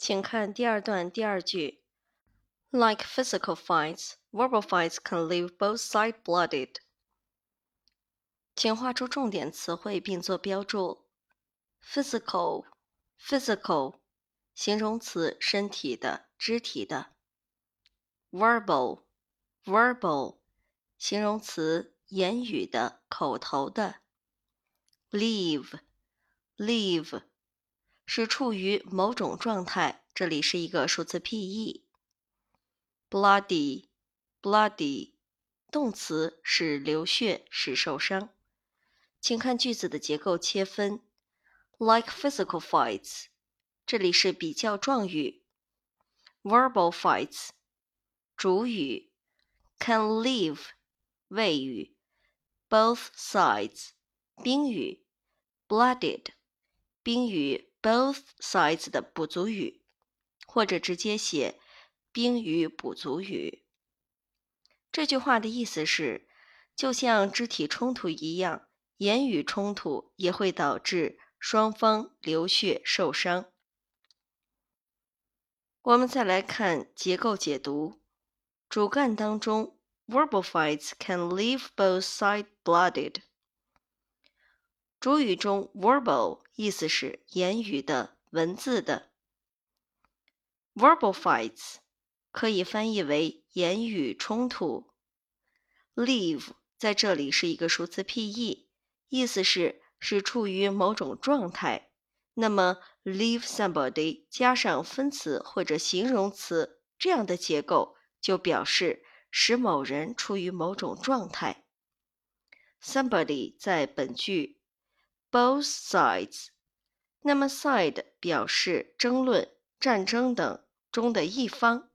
请看第二段第二句：Like physical fights, verbal fights can leave both sides bloodied. 请画出重点词汇并做标注。Physical, physical，形容词，身体的、肢体的。Verbal, verbal，形容词，言语的、口头的。Leave, leave， 是处于某种状态，这里是一个数字 P-E。Bloody, bloody，动词，使流血，使受伤。请看句子的结构切分，like physical fights，这里是比较状语；verbal fights，主语；can leave，谓语；both sides，宾语；blooded，宾语 both sides 的补足语，或者直接写宾语补足语。这句话的意思是，就像肢体冲突一样。言语冲突也会导致双方流血受伤。我们再来看结构解读，主干当中，verbal fights can leave both sides blooded。主语中，verbal 意思是言语的、文字的，verbal fights 可以翻译为言语冲突。leave 在这里是一个数词 P-E。意思是是处于某种状态，那么 leave somebody 加上分词或者形容词这样的结构，就表示使某人处于某种状态。somebody 在本句 both sides，那么 side 表示争论、战争等中的一方，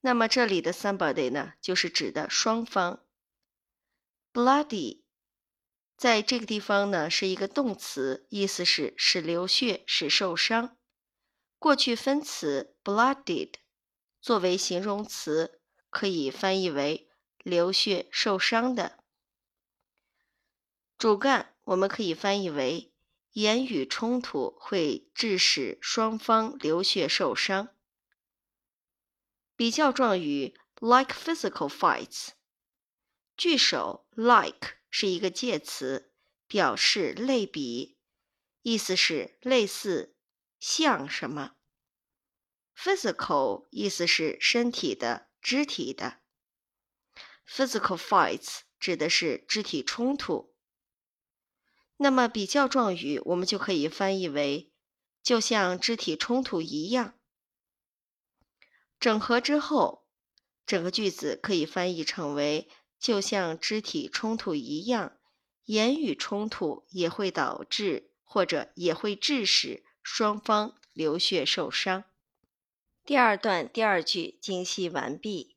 那么这里的 somebody 呢，就是指的双方。bloody。在这个地方呢，是一个动词，意思是使流血、使受伤。过去分词 blooded 作为形容词，可以翻译为流血、受伤的。主干我们可以翻译为言语冲突会致使双方流血受伤。比较状语 like physical fights，句首 like。是一个介词，表示类比，意思是类似、像什么。Physical 意思是身体的、肢体的。Physical fights 指的是肢体冲突。那么比较状语我们就可以翻译为就像肢体冲突一样。整合之后，整个句子可以翻译成为。就像肢体冲突一样，言语冲突也会导致或者也会致使双方流血受伤。第二段第二句精细完毕。